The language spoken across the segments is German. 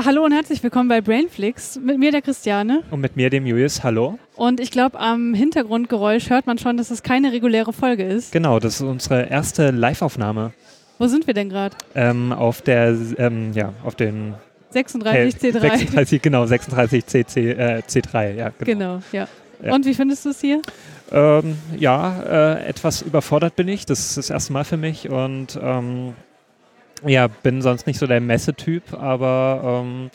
Ja, hallo und herzlich willkommen bei Brainflix. Mit mir der Christiane. Und mit mir dem Julius. Hallo. Und ich glaube, am Hintergrundgeräusch hört man schon, dass es keine reguläre Folge ist. Genau, das ist unsere erste Live-Aufnahme. Wo sind wir denn gerade? Ähm, auf der, ähm, ja, auf den 36 C3. 36, genau, 36 CC, äh, C3, ja. Genau, genau ja. ja. Und wie findest du es hier? Ähm, ja, äh, etwas überfordert bin ich. Das ist das erste Mal für mich und ähm, ja, bin sonst nicht so der Messetyp, aber ähm,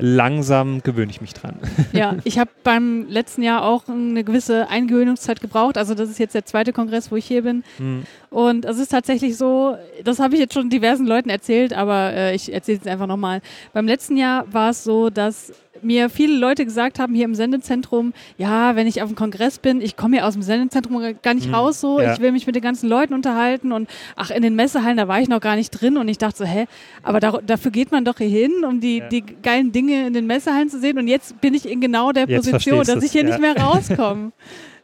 langsam gewöhne ich mich dran. Ja, ich habe beim letzten Jahr auch eine gewisse Eingewöhnungszeit gebraucht. Also das ist jetzt der zweite Kongress, wo ich hier bin. Mhm. Und es ist tatsächlich so, das habe ich jetzt schon diversen Leuten erzählt, aber äh, ich erzähle es einfach nochmal. Beim letzten Jahr war es so, dass mir viele Leute gesagt haben hier im Sendezentrum, ja, wenn ich auf dem Kongress bin, ich komme ja aus dem Sendezentrum gar nicht mhm. raus so, ja. ich will mich mit den ganzen Leuten unterhalten und ach, in den Messehallen, da war ich noch gar nicht drin und ich dachte so, hä, aber da, dafür geht man doch hier hin, um die, ja. die geilen Dinge in den Messehallen zu sehen und jetzt bin ich in genau der jetzt Position, dass ich hier ja. nicht mehr rauskomme.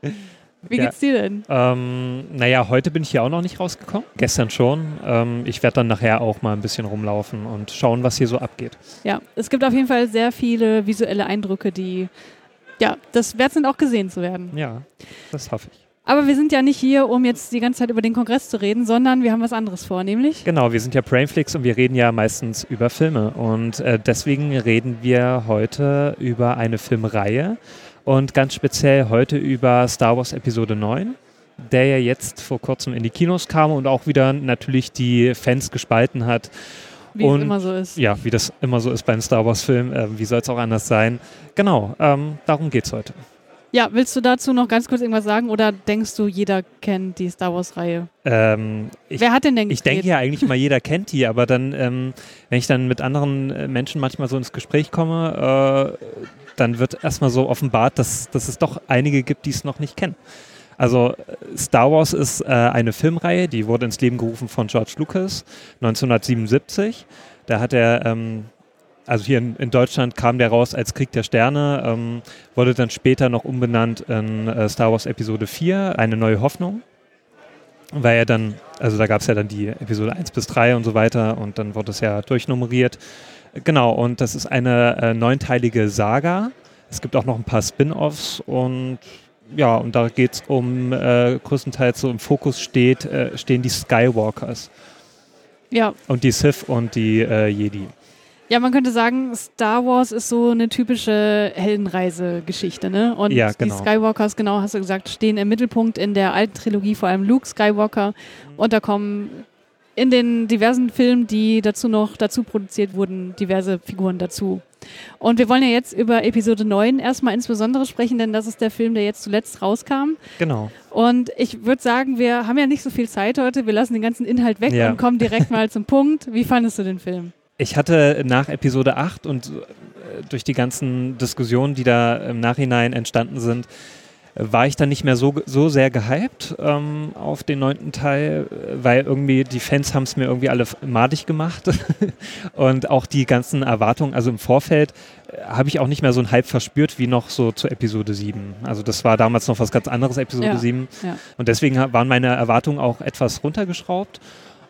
Wie geht's dir denn? Ähm, naja, heute bin ich hier auch noch nicht rausgekommen. Gestern schon. Ähm, ich werde dann nachher auch mal ein bisschen rumlaufen und schauen, was hier so abgeht. Ja, es gibt auf jeden Fall sehr viele visuelle Eindrücke, die ja, das wert sind auch gesehen zu werden. Ja, das hoffe ich. Aber wir sind ja nicht hier, um jetzt die ganze Zeit über den Kongress zu reden, sondern wir haben was anderes vor, nämlich. Genau, wir sind ja Brainflix und wir reden ja meistens über Filme. Und äh, deswegen reden wir heute über eine Filmreihe, und ganz speziell heute über Star Wars Episode 9, der ja jetzt vor kurzem in die Kinos kam und auch wieder natürlich die Fans gespalten hat. Wie und, es immer so ist. Ja, wie das immer so ist beim Star Wars-Film. Äh, wie soll es auch anders sein? Genau, ähm, darum geht es heute. Ja, willst du dazu noch ganz kurz irgendwas sagen oder denkst du, jeder kennt die Star Wars-Reihe? Ähm, Wer hat denn denn Ich denke ja eigentlich mal, jeder kennt die, aber dann, ähm, wenn ich dann mit anderen äh, Menschen manchmal so ins Gespräch komme, äh, dann wird erstmal so offenbart, dass, dass es doch einige gibt, die es noch nicht kennen. Also Star Wars ist äh, eine Filmreihe, die wurde ins Leben gerufen von George Lucas 1977. Da hat er, ähm, also hier in, in, Deutschland kam der raus als Krieg der Sterne, ähm, wurde dann später noch umbenannt in äh, Star Wars Episode 4, eine neue Hoffnung. Weil er dann, also da gab es ja dann die Episode 1 bis 3 und so weiter und dann wurde es ja durchnummeriert. Genau, und das ist eine äh, neunteilige Saga. Es gibt auch noch ein paar Spin-offs und ja, und da geht es um, äh, größtenteils so im Fokus steht, äh, stehen die Skywalkers. Ja. Und die Sith und die äh, Jedi. Ja, man könnte sagen, Star Wars ist so eine typische Heldenreise-Geschichte, ne? Und ja, genau. die Skywalkers, genau, hast du gesagt, stehen im Mittelpunkt in der alten Trilogie, vor allem Luke Skywalker. Und da kommen in den diversen Filmen, die dazu noch dazu produziert wurden, diverse Figuren dazu. Und wir wollen ja jetzt über Episode 9 erstmal insbesondere sprechen, denn das ist der Film, der jetzt zuletzt rauskam. Genau. Und ich würde sagen, wir haben ja nicht so viel Zeit heute. Wir lassen den ganzen Inhalt weg ja. und kommen direkt mal zum Punkt. Wie fandest du den Film? Ich hatte nach Episode 8 und äh, durch die ganzen Diskussionen, die da im Nachhinein entstanden sind, war ich dann nicht mehr so, so sehr gehypt ähm, auf den neunten Teil, weil irgendwie die Fans haben es mir irgendwie alle madig gemacht und auch die ganzen Erwartungen, also im Vorfeld äh, habe ich auch nicht mehr so einen Hype verspürt wie noch so zu Episode 7. Also das war damals noch was ganz anderes, Episode ja, 7. Ja. Und deswegen waren meine Erwartungen auch etwas runtergeschraubt.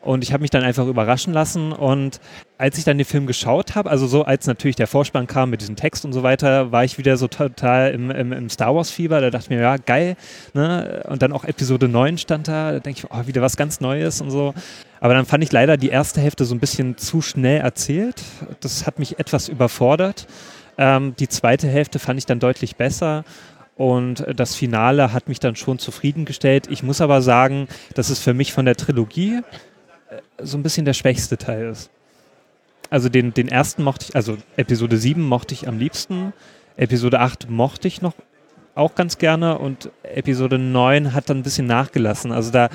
Und ich habe mich dann einfach überraschen lassen. Und als ich dann den Film geschaut habe, also so als natürlich der Vorspann kam mit diesem Text und so weiter, war ich wieder so total im, im, im Star Wars-Fieber. Da dachte ich mir, ja, geil. Ne? Und dann auch Episode 9 stand da. Da denke ich, oh, wieder was ganz Neues und so. Aber dann fand ich leider die erste Hälfte so ein bisschen zu schnell erzählt. Das hat mich etwas überfordert. Ähm, die zweite Hälfte fand ich dann deutlich besser. Und das Finale hat mich dann schon zufriedengestellt. Ich muss aber sagen, dass es für mich von der Trilogie so ein bisschen der schwächste Teil ist. Also den, den ersten mochte ich, also Episode 7 mochte ich am liebsten. Episode 8 mochte ich noch auch ganz gerne und Episode 9 hat dann ein bisschen nachgelassen. Also da, äh,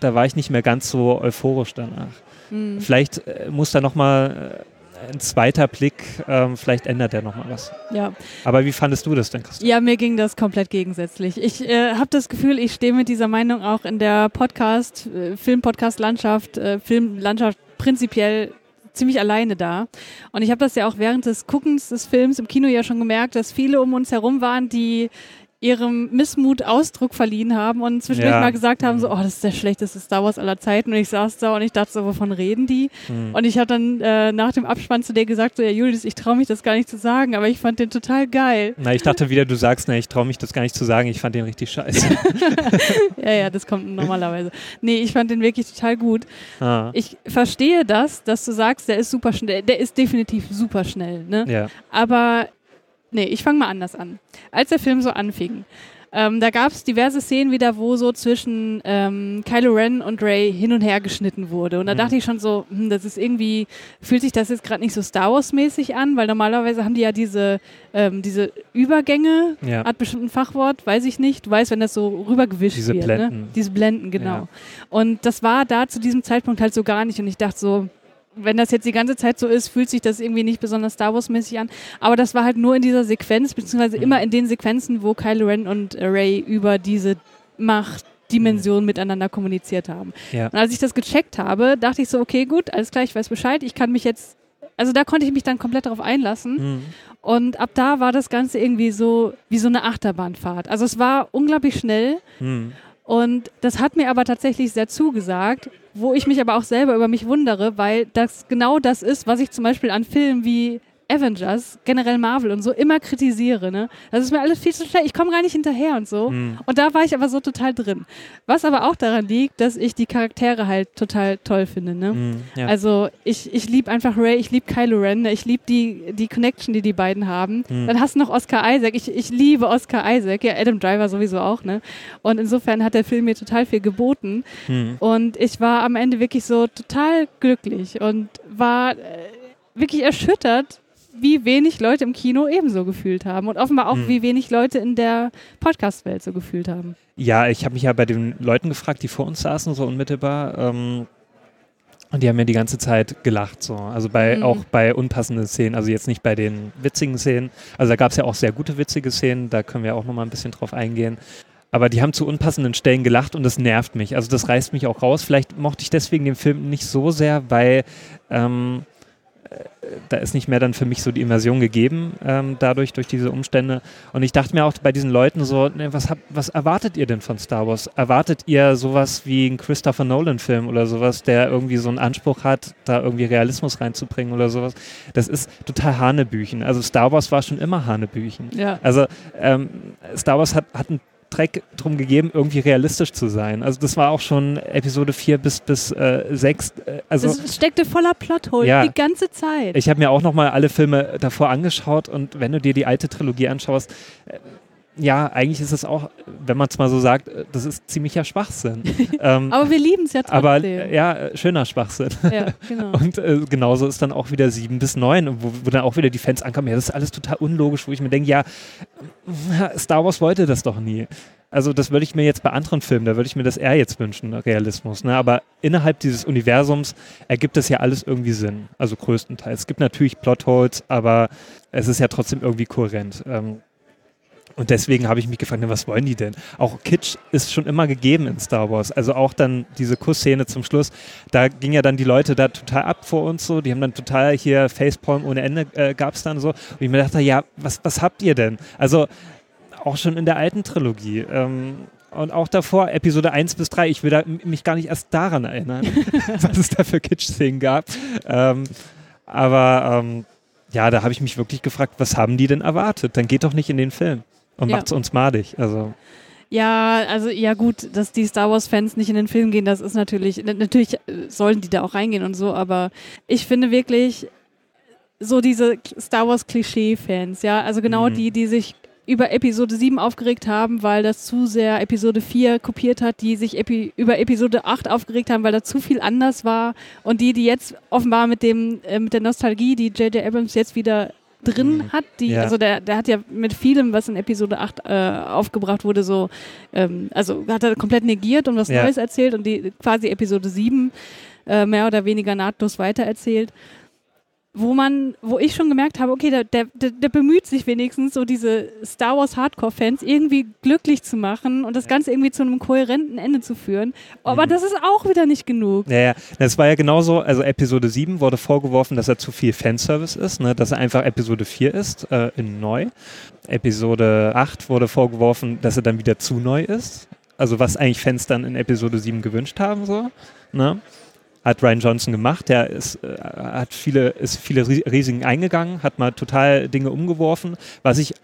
da war ich nicht mehr ganz so euphorisch danach. Mhm. Vielleicht äh, muss da nochmal ein zweiter Blick, ähm, vielleicht ändert er nochmal was. Ja. Aber wie fandest du das denn, Christoph? Ja, mir ging das komplett gegensätzlich. Ich äh, habe das Gefühl, ich stehe mit dieser Meinung auch in der Podcast, äh, Film-Podcast-Landschaft, äh, Filmlandschaft prinzipiell ziemlich alleine da. Und ich habe das ja auch während des Guckens des Films im Kino ja schon gemerkt, dass viele um uns herum waren, die ihrem Missmut Ausdruck verliehen haben und zwischendurch Ja. mal gesagt haben, so, oh, das ist der schlechteste Star Wars aller Zeiten. Und ich saß da und ich dachte so, wovon reden die? Hm. Und ich habe dann äh, nach dem Abspann zu dir gesagt, so, ja, Julius, ich traue mich das gar nicht zu sagen, aber ich fand den total geil. Na, ich dachte wieder, du sagst, ne, ich traue mich das gar nicht zu sagen, ich fand den richtig scheiße. Ja, ja, das kommt normalerweise. Nee, ich fand den wirklich total gut. ah, Ich verstehe das, dass du sagst, der ist super schnell. Der ist definitiv super schnell, ne? ja. Aber nee, ich fange mal anders an. Als der Film so anfing, ähm, da gab es diverse Szenen wieder, wo so zwischen ähm, Kylo Ren und Ray hin und her geschnitten wurde. Und da Mhm. dachte ich schon so, hm, das ist irgendwie, fühlt sich das jetzt gerade nicht so Star Wars-mäßig an, weil normalerweise haben die ja diese, ähm, diese Übergänge, Ja. hat bestimmt ein Fachwort, weiß ich nicht. Du weißt, wenn das so rübergewischt Diese wird. Blenden. Ne? Diese Blenden, genau. Ja. Und das war da zu diesem Zeitpunkt halt so gar nicht. Und ich dachte so, wenn das jetzt die ganze Zeit so ist, fühlt sich das irgendwie nicht besonders Star Wars-mäßig an. Aber das war halt nur in dieser Sequenz, beziehungsweise Mhm. immer in den Sequenzen, wo Kylo Ren und Ray über diese Machtdimension miteinander kommuniziert haben. Ja. Und als ich das gecheckt habe, dachte ich so, okay, gut, alles klar, ich weiß Bescheid, ich kann mich jetzt, also da konnte ich mich dann komplett darauf einlassen. Hm. Und ab da war das Ganze irgendwie so wie so eine Achterbahnfahrt. Also es war unglaublich schnell. Hm. Und das hat mir aber tatsächlich sehr zugesagt, wo ich mich aber auch selber über mich wundere, weil das genau das ist, was ich zum Beispiel an Filmen wie Avengers, generell Marvel und so immer kritisiere. Ne? Das ist mir alles viel zu schnell. Ich komme gar nicht hinterher und so. Hm. Und da war ich aber so total drin. Was aber auch daran liegt, dass ich die Charaktere halt total toll finde. Ne? Hm. Ja. Also ich, ich liebe einfach Ray, ich liebe Kylo Ren, ich liebe die, die Connection, die die beiden haben. Hm. Dann hast du noch Oscar Isaac. Ich, ich liebe Oscar Isaac, ja, Adam Driver sowieso auch. Ne? Und insofern hat der Film mir total viel geboten. Hm. Und ich war am Ende wirklich so total glücklich und war äh, wirklich erschüttert, wie wenig Leute im Kino ebenso gefühlt haben. Und offenbar auch, Hm. wie wenig Leute in der Podcast-Welt so gefühlt haben. Ja, ich habe mich ja bei den Leuten gefragt, die vor uns saßen, so unmittelbar. Ähm, und die haben ja die ganze Zeit gelacht, so. Also bei, Mhm. auch bei unpassenden Szenen, also jetzt nicht bei den witzigen Szenen. Also da gab es ja auch sehr gute witzige Szenen, da können wir auch nochmal ein bisschen drauf eingehen. Aber die haben zu unpassenden Stellen gelacht und das nervt mich. Also das reißt mich auch raus. Vielleicht mochte ich deswegen den Film nicht so sehr, weil ähm, äh, da ist nicht mehr dann für mich so die Immersion gegeben, ähm, dadurch, durch diese Umstände. Und ich dachte mir auch bei diesen Leuten so, ne, was, hab, was erwartet ihr denn von Star Wars? Erwartet ihr sowas wie einen Christopher Nolan-Film oder sowas, der irgendwie so einen Anspruch hat, da irgendwie Realismus reinzubringen oder sowas? Das ist total Hanebüchen. Also Star Wars war schon immer Hanebüchen. Ja. Also ähm, Star Wars hat, hat einen Dreck drum gegeben, irgendwie realistisch zu sein. Also das war auch schon Episode 4 bis, bis äh, 6. Äh, also es steckte voller Plotholes Ja. die ganze Zeit. ich habe mir auch nochmal alle Filme davor angeschaut und wenn du dir die alte Trilogie anschaust, äh, ja, eigentlich ist es auch, wenn man es mal so sagt, äh, das ist ziemlicher Schwachsinn. ähm, aber wir lieben es ja trotzdem. aber äh, ja, äh, schöner Schwachsinn. ja, genau. Und äh, genauso ist dann auch wieder 7 bis 9, wo, wo dann auch wieder die Fans ankommen, ja, das ist alles total unlogisch, wo ich mir denke, ja, Star Wars wollte das doch nie. Also das würde ich mir jetzt bei anderen Filmen, da würde ich mir das eher jetzt wünschen, Realismus. Ne? Aber innerhalb dieses Universums ergibt das ja alles irgendwie Sinn. Also größtenteils. Es gibt natürlich Plotholes, aber es ist ja trotzdem irgendwie kohärent. Ähm, und deswegen habe ich mich gefragt, ne, was wollen die denn? Auch Kitsch ist schon immer gegeben in Star Wars. Also auch dann diese Kussszene zum Schluss, da ging ja dann die Leute da total ab vor uns so. Die haben dann total hier Facepalm ohne Ende äh, gab es dann so. Und ich mir dachte, ja, was, was habt ihr denn? Also auch schon in der alten Trilogie. Ähm, und auch davor, Episode 1 bis 3, ich will da, mich gar nicht erst daran erinnern, was es da für Kitsch-Szenen gab. Ähm, aber ähm, ja, da habe ich mich wirklich gefragt, was haben die denn erwartet? Dann geht doch nicht in den Film und Ja. macht's uns madig. Also, Ja, also ja gut, dass die Star Wars-Fans nicht in den Film gehen, das ist natürlich, na- natürlich äh, sollen die da auch reingehen und so, aber ich finde wirklich so diese Star Wars-Klischee-Fans, ja, also genau Mhm. die, die sich über Episode 7 aufgeregt haben, weil das zu sehr Episode 4 kopiert hat, die sich epi über Episode 8 aufgeregt haben, weil da zu viel anders war und die, die jetzt offenbar mit dem äh, mit der Nostalgie, die J.J. Abrams jetzt wieder drin Mhm. hat, die, Ja. also der, der hat ja mit vielem, was in Episode 8 äh, aufgebracht wurde, so, ähm, also hat er komplett negiert und was Ja. Neues erzählt und die quasi Episode 7 äh, mehr oder weniger nahtlos weitererzählt. Wo man, wo ich schon gemerkt habe, okay, der, der, der bemüht sich wenigstens, so diese Star Wars Hardcore-Fans irgendwie glücklich zu machen und das Ganze irgendwie zu einem kohärenten Ende zu führen. Aber mhm. das ist auch wieder nicht genug. Ja, ja, das war ja genauso, also Episode 7 wurde vorgeworfen, dass er zu viel Fanservice ist, ne? dass er einfach Episode 4 ist, äh, in neu. Episode 8 wurde vorgeworfen, dass er dann wieder zu neu ist. Also was eigentlich Fans dann in Episode 7 gewünscht haben, so. Ne? Hat Ryan Johnson gemacht. Der ist, äh, hat viele, ist viele Risiken eingegangen, hat mal total Dinge umgeworfen, was ich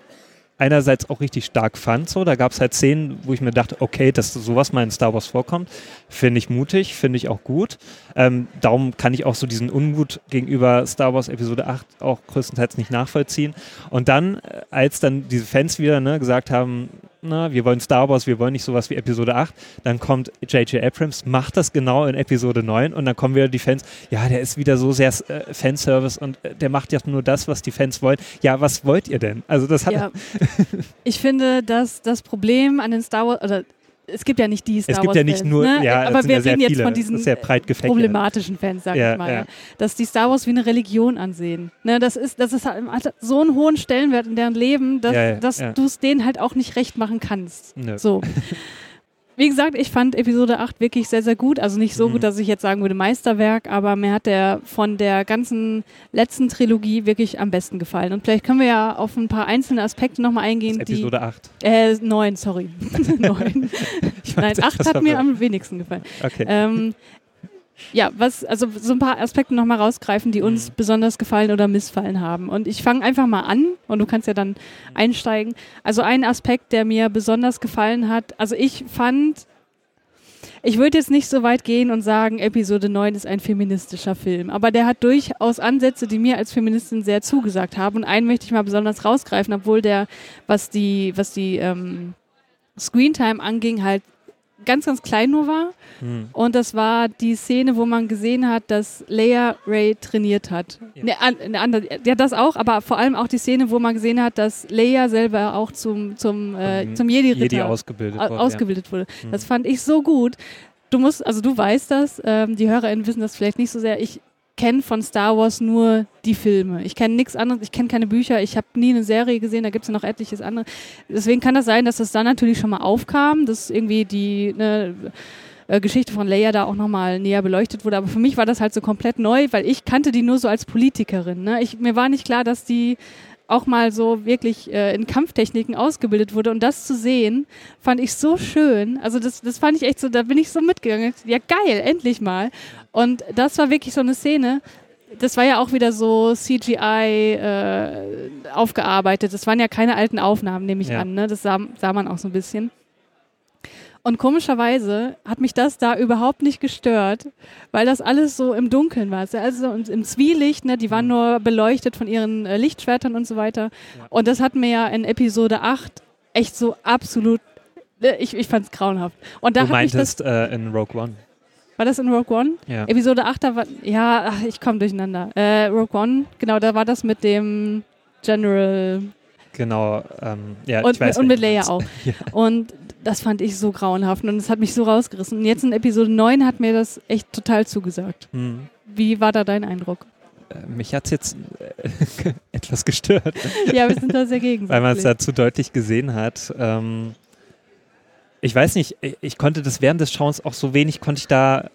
einerseits auch richtig stark fand. So, da gab es halt Szenen, wo ich mir dachte, okay, dass sowas mal in Star Wars vorkommt, finde ich mutig, finde ich auch gut. Ähm, darum kann ich auch so diesen Unmut gegenüber Star Wars Episode 8 auch größtenteils nicht nachvollziehen. Und dann, äh, als dann diese Fans wieder ne, gesagt haben, na, wir wollen Star Wars, wir wollen nicht sowas wie Episode 8. Dann kommt J.J. Abrams, macht das genau in Episode 9 und dann kommen wieder die Fans, ja, der ist wieder so sehr äh, Fanservice und äh, der macht ja nur das, was die Fans wollen. Ja, was wollt ihr denn? Also das hat... Ja. ich finde, dass das Problem an den Star Wars, oder es gibt ja nicht die Star Es gibt Wars ja nicht nur, ne? ja, aber wir ja reden jetzt von diesen problematischen Fans, sag ja, ich mal, ja. dass die Star Wars wie eine Religion ansehen. Ne, das ist, das ist halt, hat so einen hohen Stellenwert in deren Leben, dass, dass du es denen halt auch nicht recht machen kannst. Nö. So. Wie gesagt, ich fand Episode 8 wirklich sehr, sehr gut. Also nicht so mhm. gut, dass ich jetzt sagen würde Meisterwerk, aber mir hat der von der ganzen letzten Trilogie wirklich am besten gefallen. Und vielleicht können wir ja auf ein paar einzelne Aspekte nochmal eingehen. Das Episode die, 8. Äh, 9, sorry. 9. Nein, 8 hat mir am wenigsten gefallen. Okay. Ähm, ja, was, also so ein paar Aspekte nochmal rausgreifen, die uns mhm. besonders gefallen oder missfallen haben. Und ich fange einfach mal an und du kannst ja dann einsteigen. Also ein Aspekt, der mir besonders gefallen hat, also ich fand, ich würde jetzt nicht so weit gehen und sagen, Episode 9 ist ein feministischer Film, aber der hat durchaus Ansätze, die mir als Feministin sehr zugesagt haben. Und einen möchte ich mal besonders rausgreifen, obwohl der, was die, was die ähm, Screentime anging, halt ganz, ganz klein nur war. Mhm. Und das war die Szene, wo man gesehen hat, dass Leia Ray trainiert hat. Ja. Eine, eine andere, ja, das auch, aber vor allem auch die Szene, wo man gesehen hat, dass Leia selber auch zum, zum, äh, zum Jedi-Ritter Jedi ausgebildet, wurde, ausgebildet ja. wurde. Mhm. Das fand ich so gut. Du musst, also du weißt das, ähm, die HörerInnen wissen das vielleicht nicht so sehr. Ich kenne von Star Wars nur die Filme. Ich kenne nichts anderes, ich kenne keine Bücher, ich habe nie eine Serie gesehen, da gibt es ja noch etliches andere. Deswegen kann das sein, dass das dann natürlich schon mal aufkam, dass irgendwie die ne, äh, Geschichte von Leia da auch nochmal näher beleuchtet wurde. Aber für mich war das halt so komplett neu, weil ich kannte die nur so als Politikerin. Ne? Ich, mir war nicht klar, dass die auch mal so wirklich äh, in Kampftechniken ausgebildet wurde. Und das zu sehen, fand ich so schön. Also das, das fand ich echt so, da bin ich so mitgegangen. Ja, geil, endlich mal. Und das war wirklich so eine Szene. Das war ja auch wieder so CGI äh, aufgearbeitet. Das waren ja keine alten Aufnahmen, nehme ich ja. an. Ne? Das sah, sah man auch so ein bisschen. Und komischerweise hat mich das da überhaupt nicht gestört, weil das alles so im Dunkeln war. Also im Zwielicht, ne, die waren mhm. nur beleuchtet von ihren äh, Lichtschwertern und so weiter. Ja. Und das hat mir ja in Episode 8 echt so absolut, äh, ich, ich fand es grauenhaft. Und da du meintest das, äh, in Rogue One. War das in Rogue One? Ja. Episode 8, da war, ja, ach, ich komme durcheinander. Äh, Rogue One, genau, da war das mit dem General. Genau, ähm, ja, und, ich weiß Und mit Leia auch. ja. Und das fand ich so grauenhaft und es hat mich so rausgerissen. Und jetzt in Episode 9 hat mir das echt total zugesagt. Hm. Wie war da dein Eindruck? Äh, mich hat es jetzt äh, etwas gestört. Ja, wir sind da sehr gegenseitig. Weil man es da zu deutlich gesehen hat. Ähm, ich weiß nicht, ich konnte das während des Schauens auch so wenig, konnte ich da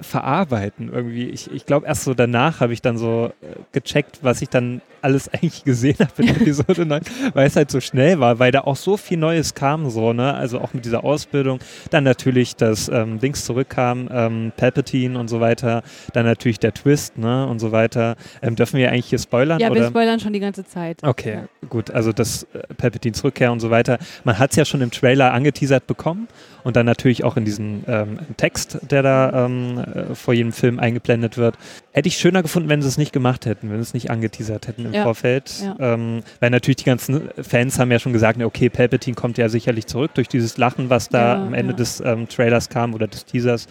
verarbeiten irgendwie. Ich, ich glaube, erst so danach habe ich dann so äh, gecheckt, was ich dann alles eigentlich gesehen habe in Episode 9, weil es halt so schnell war, weil da auch so viel Neues kam, so, ne? Also auch mit dieser Ausbildung. Dann natürlich, dass ähm, Dings zurückkam, ähm, Palpatine und so weiter. Dann natürlich der Twist, ne? Und so weiter. Ähm, dürfen wir eigentlich hier spoilern? Ja, oder? wir spoilern schon die ganze Zeit. Okay, ja. gut. Also das äh, Palpatines Rückkehr und so weiter. Man hat es ja schon im Trailer angeteasert bekommen und dann natürlich auch in diesem ähm, Text, der da ähm, äh, vor jedem Film eingeblendet wird. Hätte ich schöner gefunden, wenn sie es nicht gemacht hätten, wenn sie es nicht angeteasert hätten im ja. Vorfeld. Ja. Ähm, weil natürlich die ganzen Fans haben ja schon gesagt, okay, Palpatine kommt ja sicherlich zurück durch dieses Lachen, was da ja, am Ende des ähm, Trailers kam oder des Teasers.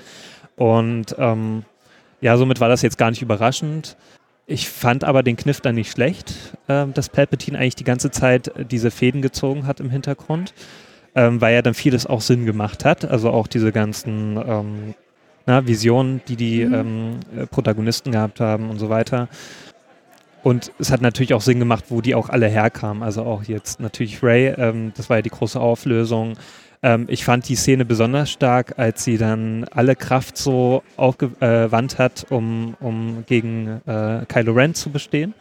Und ähm, ja, somit war das jetzt gar nicht überraschend. Ich fand aber den Kniff dann nicht schlecht, äh, dass Palpatine eigentlich die ganze Zeit diese Fäden gezogen hat im Hintergrund ähm, weil ja dann vieles auch Sinn gemacht hat. Also auch diese ganzen ähm, na, Visionen, die die mhm. ähm, äh, Protagonisten gehabt haben und so weiter. und es hat natürlich auch Sinn gemacht, wo die auch alle herkamen. Also auch jetzt natürlich Ray, ähm, das war ja die große Auflösung. Ähm, ich fand die Szene besonders stark, als sie dann alle Kraft so aufgewandt äh, hat, um, um gegen äh, Kylo Ren zu bestehen.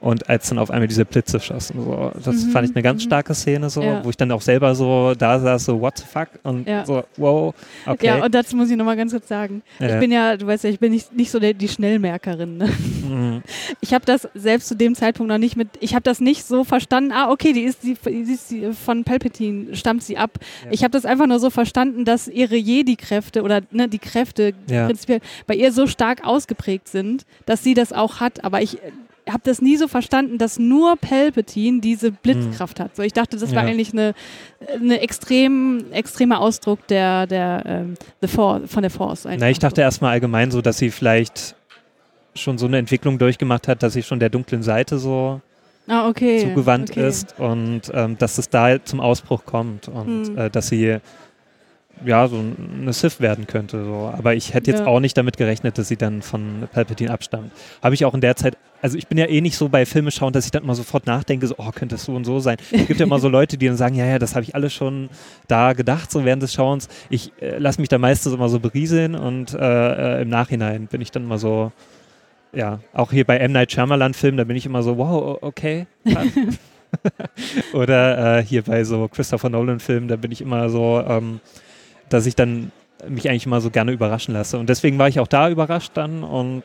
Und als dann auf einmal diese Blitze schossen, so, das mhm. fand ich eine ganz mhm. starke Szene, so, ja. wo ich dann auch selber so da saß, so what the fuck und ja. so wow, okay. Ja, und dazu muss ich nochmal ganz kurz sagen, ja. ich bin ja, du weißt ja, ich bin nicht, nicht so der, die Schnellmerkerin. Ne? Mhm. Ich habe das selbst zu dem Zeitpunkt noch nicht mit, ich habe das nicht so verstanden, ah okay, die ist, die, die ist die, von Palpatine, stammt sie ab. Ich habe das einfach nur so verstanden, dass ihre Jedi-Kräfte oder ne, die Kräfte prinzipiell bei ihr so stark ausgeprägt sind, dass sie das auch hat, aber ich habe das nie so verstanden, dass nur Palpatine diese Blitzkraft mhm. hat. So, ich dachte, das war ja. eigentlich eine, eine extrem, extremer Ausdruck der, der, ähm, the For von der Force. Na, ich dachte erstmal allgemein so, dass sie vielleicht schon so eine Entwicklung durchgemacht hat, dass sie schon der dunklen Seite so ah, okay. zugewandt okay. ist und ähm, dass es da zum Ausbruch kommt und mhm. äh, dass sie ja, so eine Sith werden könnte. So. Aber ich hätte jetzt ja. auch nicht damit gerechnet, dass sie dann von Palpatine abstammt. Habe ich auch in der Zeit, also ich bin ja eh nicht so bei Filme schauen, dass ich dann immer sofort nachdenke, so, oh, könnte es so und so sein. Es gibt ja immer so Leute, die dann sagen, ja, ja, das habe ich alles schon da gedacht, so während des Schauens. Ich äh, lasse mich da meistens immer so berieseln und äh, äh, im Nachhinein bin ich dann immer so, ja, auch hier bei M. Night Shyamalan-Filmen, da bin ich immer so, wow, okay. Oder äh, hier bei so Christopher Nolan-Filmen, da bin ich immer so, ähm, dass ich dann mich eigentlich immer so gerne überraschen lasse. Und deswegen war ich auch da überrascht dann und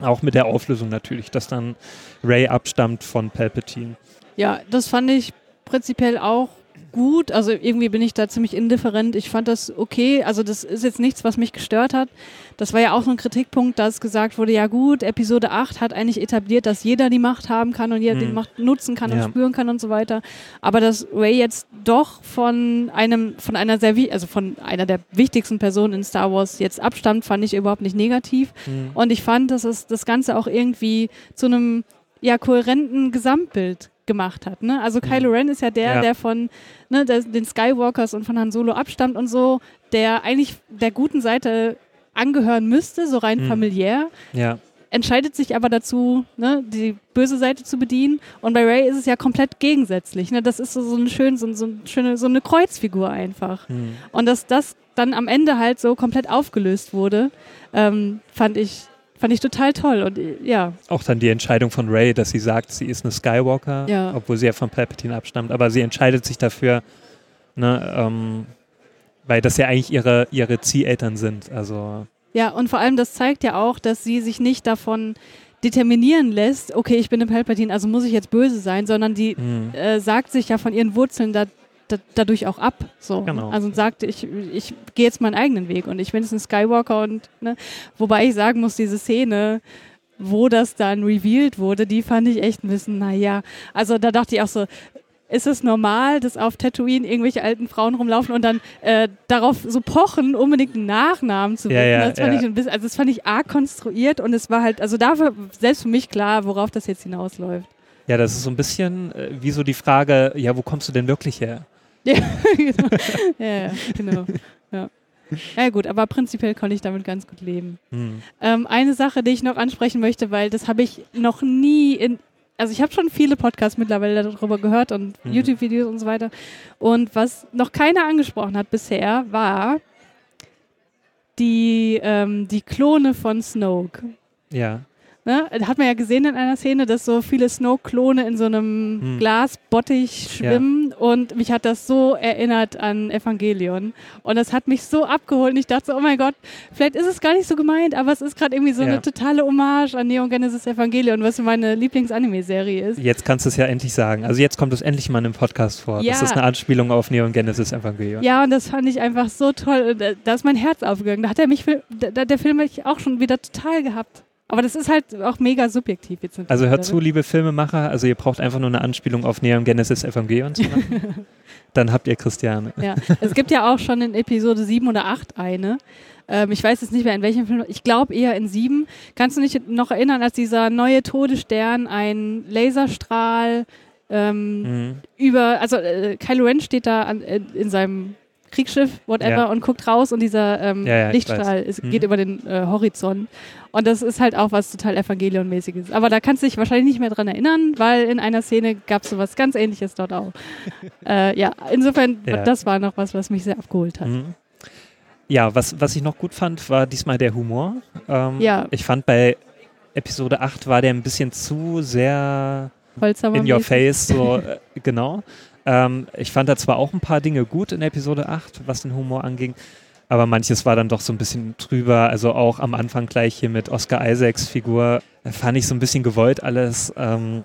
auch mit der Auflösung natürlich, dass dann Ray abstammt von Palpatine. Ja, das fand ich prinzipiell auch gut. Also irgendwie bin ich da ziemlich indifferent. Ich fand das okay. Also das ist jetzt nichts, was mich gestört hat. Das war ja auch so ein Kritikpunkt, dass gesagt wurde, ja gut, Episode 8 hat eigentlich etabliert, dass jeder die Macht haben kann und jeder mhm. die Macht nutzen kann ja. und spüren kann und so weiter. Aber dass Ray jetzt doch von einem, von einer sehr, also von einer der wichtigsten Personen in Star Wars jetzt abstammt, fand ich überhaupt nicht negativ. Mhm. Und ich fand, dass es das Ganze auch irgendwie zu einem ja, kohärenten Gesamtbild gemacht hat. Ne? Also Kylo mhm. Ren ist ja der, ja. der von ne, der, den Skywalkers und von Han Solo abstammt und so, der eigentlich der guten Seite angehören müsste, so rein mhm. familiär. Ja. Entscheidet sich aber dazu, ne, die böse Seite zu bedienen. Und bei Ray ist es ja komplett gegensätzlich. Ne? Das ist so, so, eine, schön, so, so, schöne, so eine Kreuzfigur einfach. Mhm. Und dass das dann am Ende halt so komplett aufgelöst wurde, ähm, fand ich Fand ich total toll und ja. Auch dann die Entscheidung von Ray, dass sie sagt, sie ist eine Skywalker, ja. obwohl sie ja von Palpatine abstammt, aber sie entscheidet sich dafür, ne, ähm, weil das ja eigentlich ihre, ihre Zieheltern sind. Also. Ja, und vor allem das zeigt ja auch, dass sie sich nicht davon determinieren lässt, okay, ich bin eine Palpatine, also muss ich jetzt böse sein, sondern die mhm. äh, sagt sich ja von ihren Wurzeln da, dadurch auch ab. So. Genau. Also sagt, ich, ich gehe jetzt meinen eigenen Weg und ich bin jetzt ein Skywalker und ne, wobei ich sagen muss, diese Szene, wo das dann revealed wurde, die fand ich echt ein bisschen, naja. Also da dachte ich auch so, ist es normal, dass auf Tatooine irgendwelche alten Frauen rumlaufen und dann äh, darauf so pochen, unbedingt einen Nachnamen zu wissen? Ja, ja, das fand ja. ich ein bisschen, also das fand ich arg konstruiert und es war halt, also da war selbst für mich klar, worauf das jetzt hinausläuft. Ja, das ist so ein bisschen äh, wie so die Frage, ja, wo kommst du denn wirklich her? Ja, genau. ja, genau. Ja. Ja gut, aber prinzipiell konnte ich damit ganz gut leben. Mhm. Ähm, eine Sache, die ich noch ansprechen möchte, weil das habe ich noch nie in, also ich habe schon viele Podcasts mittlerweile darüber gehört und mhm. YouTube-Videos und so weiter. Und was noch keiner angesprochen hat bisher, war die, ähm, die Klone von Snoke. Ja. Ne? Hat man ja gesehen in einer Szene, dass so viele Snow-Klone in so einem hm. Glasbottich schwimmen ja. und mich hat das so erinnert an Evangelion. Und das hat mich so abgeholt und ich dachte so, oh mein Gott, vielleicht ist es gar nicht so gemeint, aber es ist gerade irgendwie so ja. eine totale Hommage an Neon Genesis Evangelion, was meine Lieblings-Anime-Serie ist. Jetzt kannst du es ja endlich sagen. Also jetzt kommt es endlich mal in einem Podcast vor. Ja. Das ist eine Anspielung auf Neon Genesis Evangelion. Ja, und das fand ich einfach so toll. Da ist mein Herz aufgegangen. Da hat er mich, da, der Film mich auch schon wieder total gehabt. Aber das ist halt auch mega subjektiv jetzt. Also hört zu, liebe Filmemacher, also ihr braucht einfach nur eine Anspielung auf Neon Genesis Evangelion zu machen. Dann habt ihr Christiane. Ja, es gibt ja auch schon in Episode 7 oder 8 eine. Ähm, ich weiß jetzt nicht mehr in welchem Film, ich glaube eher in 7. Kannst du dich noch erinnern, als dieser neue Todesstern ein Laserstrahl ähm, mhm. über, also äh, Kylo Ren steht da an, äh, in seinem Kriegsschiff, whatever, Ja. und guckt raus und dieser ähm, Ja, ja, ich Lichtstrahl ist, Mhm. geht über den äh, Horizont. Und das ist halt auch was total Evangelion-mäßiges. Aber da kannst du dich wahrscheinlich nicht mehr dran erinnern, weil in einer Szene gab es sowas ganz ähnliches dort auch. äh, ja, insofern, das war noch was, was mich sehr abgeholt hat. Mhm. Ja, was, was ich noch gut fand, war diesmal der Humor. Ähm, Ja. Ich fand bei Episode 8 war der ein bisschen zu sehr Holzhammer. in your face, so äh, genau. Ähm, ich fand da zwar auch ein paar Dinge gut in Episode 8, was den Humor anging, aber manches war dann doch so ein bisschen drüber. Also auch am Anfang gleich hier mit Oscar Isaacs Figur äh, fand ich so ein bisschen gewollt alles. Ähm,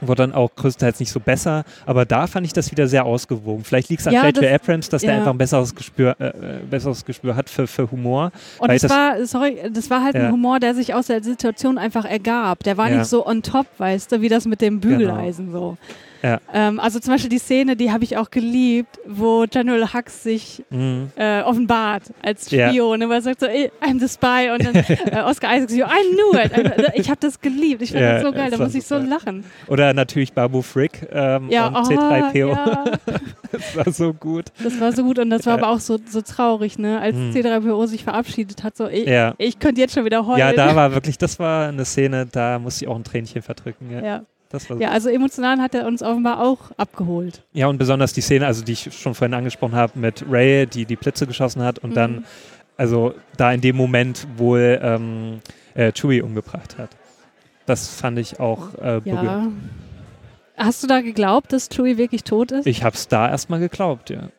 wurde dann auch größtenteils nicht so besser, aber da fand ich das wieder sehr ausgewogen. Vielleicht liegt es an Ja, J.J. das- Abrams, dass der ja. einfach ein besseres Gespür, äh, äh, besseres Gespür hat für, für Humor. Und es das- war, sorry, das war halt Ja. ein Humor, der sich aus der Situation einfach ergab. Der war Ja. Genau. nicht so on top, weißt du, wie das mit dem Bügeleisen so. Ja. Ähm, also zum Beispiel die Szene, die habe ich auch geliebt, wo General Hux sich Mhm. äh, offenbart als Ja. Spion, und er sagt so, "Ey, I'm the spy und dann äh, Oscar Isaac so, I knew it. Also, Ich habe das geliebt, ich fand Ja, das so geil, da muss ich so lachen. Oder natürlich Babu Frick ähm, Ja, und oh, C3PO. ja, Das war so gut. das war so gut und das war Ja. aber auch so, so traurig, ne, als Mhm. C3PO sich verabschiedet hat, so, ich, Ja. ich könnte jetzt schon wieder heulen. Ja, da war wirklich, das war eine Szene, da musste ich auch ein Tränchen verdrücken. Ja, ja. Also emotional hat er uns offenbar auch abgeholt. Ja, und besonders die Szene, also die ich schon vorhin angesprochen habe, mit Ray, die die Blitze geschossen hat und Mhm. dann, also da in dem Moment wohl ähm, äh, Chewie umgebracht hat. Das fand ich auch äh, berührend. Ja. Hast du da geglaubt, dass Chewie wirklich tot ist? Ich habe es da erstmal geglaubt, ja.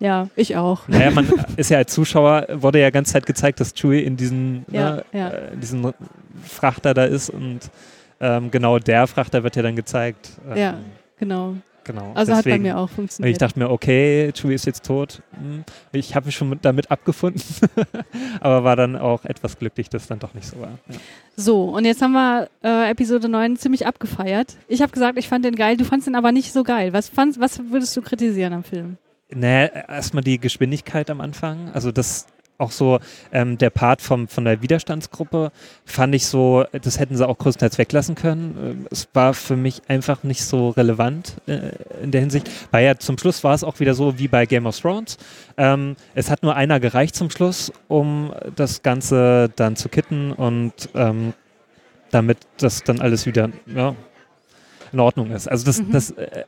ja, ich auch. Naja, man ist ja als Zuschauer, wurde ja ganze Zeit gezeigt, dass Chewie in diesen, Ja, ne, ja. Äh, diesen Frachter da ist und ähm, genau der Frachter wird ja dann gezeigt. Ähm, Ja. Genau. Genau. Also hat bei Deswegen- mir auch funktioniert. ich dachte mir, okay, Chewie ist jetzt tot. Hm, Ich habe mich schon mit, damit abgefunden, aber war dann auch etwas glücklich, dass es dann doch nicht so war. Ja. so, und jetzt haben wir äh, Episode 9 ziemlich abgefeiert. Ich habe gesagt, ich fand den geil, du fandst ihn aber nicht so geil. Was, fandst, was würdest du kritisieren am Film? Naja, erstmal die Geschwindigkeit am Anfang. Also das auch so, ähm, der Part vom, von der Widerstandsgruppe fand ich so, das hätten sie auch größtenteils weglassen können. Ähm, Es war für mich einfach nicht so relevant äh, in der Hinsicht. Weil ja zum Schluss war es auch wieder so wie bei Game of Thrones. Ähm, es hat nur einer gereicht zum Schluss, um das Ganze dann zu kitten und ähm, damit das dann alles wieder ja, in Ordnung ist. Also das, Mhm. das, äh, äh,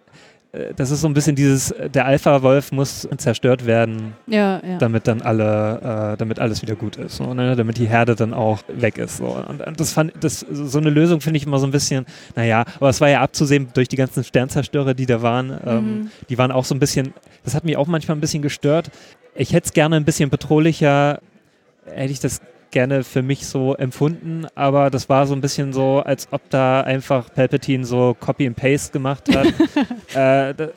das ist so ein bisschen dieses, äh, der Alpha-Wolf muss zerstört werden, Ja, ja. damit dann alle, äh, damit alles wieder gut ist, so, ne? damit die Herde dann auch weg ist. So. Und, und das fand, das, so eine Lösung finde ich immer so ein bisschen, naja, aber es war ja abzusehen durch die ganzen Sternzerstörer, die da waren. Ähm, Mhm. Die waren auch so ein bisschen, das hat mich auch manchmal ein bisschen gestört. Ich hätte es gerne ein bisschen bedrohlicher, hätte ich das gerne für mich so empfunden, aber das war so ein bisschen so, als ob da einfach Palpatine so Copy and Paste gemacht hat. äh, da, äh,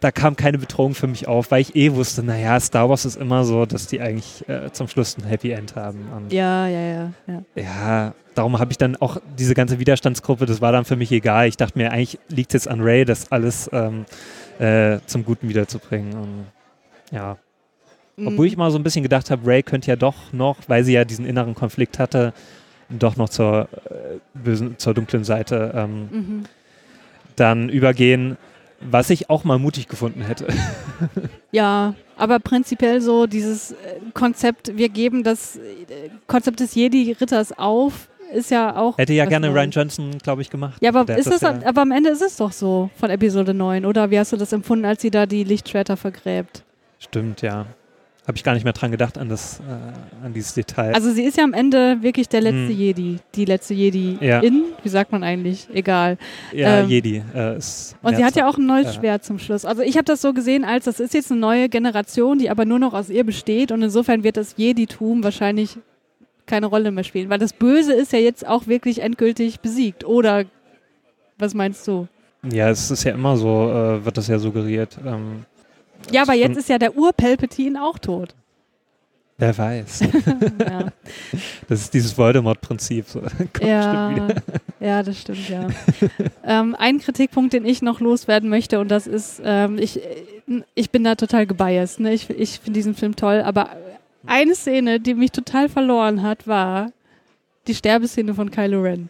da kam keine Bedrohung für mich auf, weil ich eh wusste, naja, Star Wars ist immer so, dass die eigentlich äh, zum Schluss ein Happy End haben. Ja, ja, ja, ja. ja, darum habe ich dann auch diese ganze Widerstandsgruppe, das war dann für mich egal. Ich dachte mir, eigentlich liegt es jetzt an Ray, das alles ähm, äh, zum Guten wiederzubringen. Und, ja. Obwohl Mhm. ich mal so ein bisschen gedacht habe, Ray könnte ja doch noch, weil sie ja diesen inneren Konflikt hatte, doch noch zur äh, bösen, zur dunklen Seite ähm, Mhm. dann übergehen, was ich auch mal mutig gefunden hätte. Ja, aber prinzipiell so dieses äh, Konzept, wir geben das äh, Konzept des Jedi-Ritters auf, ist ja auch. Hätte ja gerne. Ryan Johnson, glaube ich, gemacht. Ja, aber ist das, ja- aber am Ende ist es doch so von Episode 9, oder? Wie hast du das empfunden, als sie da die Lichtschwerter vergräbt? Stimmt, ja. Habe ich gar nicht mehr dran gedacht an, das, äh, an dieses Detail. Also sie ist ja am Ende wirklich der letzte Hm. Jedi, die letzte Jedi Ja. in, wie sagt man eigentlich, egal. ja, ähm, Jedi äh, ist. Und sie hat ja auch ein neues Ja. Schwert zum Schluss. Also ich habe das so gesehen, als das ist jetzt eine neue Generation, die aber nur noch aus ihr besteht und insofern wird das Jeditum wahrscheinlich keine Rolle mehr spielen, weil das Böse ist ja jetzt auch wirklich endgültig besiegt. Oder was meinst du? Ja, es ist ja immer so, äh, wird das ja suggeriert. Ähm, Ja, aber jetzt ist ja der Ur-Palpatine auch tot. Wer weiß. ja. Das ist dieses Voldemort-Prinzip. So. Ja, ja, das stimmt, ja. ähm, ein Kritikpunkt, den ich noch loswerden möchte, und das ist, ähm, ich, äh, ich bin da total gebiased. Ne? Ich, ich finde diesen Film toll, aber eine Szene, die mich total verloren hat, war die Sterbeszene von Kylo Ren.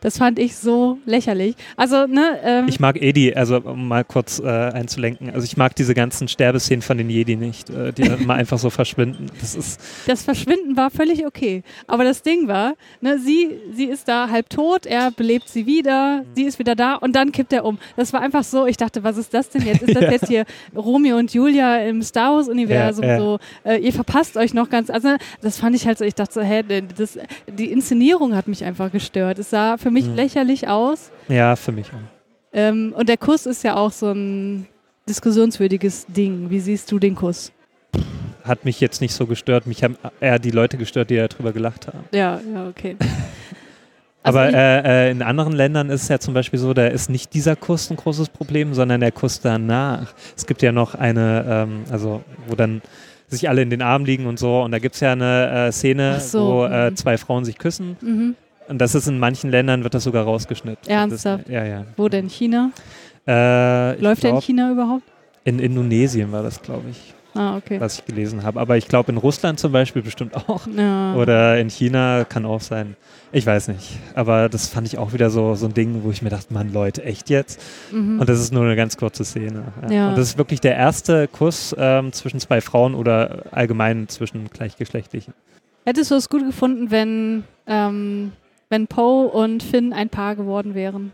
Das fand ich so lächerlich. Also, ne? Ähm, ich mag Edi, also um mal kurz äh, einzulenken. Also ich mag diese ganzen Sterbeszenen von den Jedi nicht, äh, die mal einfach so verschwinden. Das ist. Das Verschwinden war völlig okay. Aber das Ding war, ne, sie, sie ist da halb tot, er belebt sie wieder, sie ist wieder da und dann kippt er um. Das war einfach so, ich dachte, was ist das denn jetzt? Ist das ja. jetzt hier Romeo und Julia im Star Wars-Universum ja, ja. so? Äh, ihr verpasst euch noch ganz. Also, das fand ich halt so, ich dachte so, hä, das, die Inszenierung hat mich einfach gestört. Es sah für mich mhm. lächerlich aus. Ja, für mich auch. Ähm, und der Kuss ist ja auch so ein diskussionswürdiges Ding. Wie siehst du den Kuss? Hat mich jetzt nicht so gestört. Mich haben eher die Leute gestört, die darüber gelacht haben. Ja, ja, okay. Also Aber äh, äh, in anderen Ländern ist es ja zum Beispiel so, da ist nicht dieser Kuss ein großes Problem, sondern der Kuss danach. Es gibt ja noch eine, ähm, also wo dann sich alle in den Armen liegen und so. Und da gibt es ja eine äh, Szene, so. wo äh, mhm. zwei Frauen sich küssen. Mhm. Und das ist in manchen Ländern, wird das sogar rausgeschnitten. Ernsthaft? Das, ja, ja. Wo denn? China? Äh, Läuft der in China überhaupt? In Indonesien war das, glaube ich. Ah, okay. Was ich gelesen habe. Aber ich glaube in Russland zum Beispiel bestimmt auch. Ja. Oder in China kann auch sein. Ich weiß nicht. Aber das fand ich auch wieder so, so ein Ding, wo ich mir dachte, Mann, Leute, echt jetzt? Mhm. Und das ist nur eine ganz kurze Szene. Ja. Ja. Und das ist wirklich der erste Kuss ähm, zwischen zwei Frauen oder allgemein zwischen Gleichgeschlechtlichen. Hättest du es gut gefunden, wenn ähm, wenn Poe und Finn ein Paar geworden wären.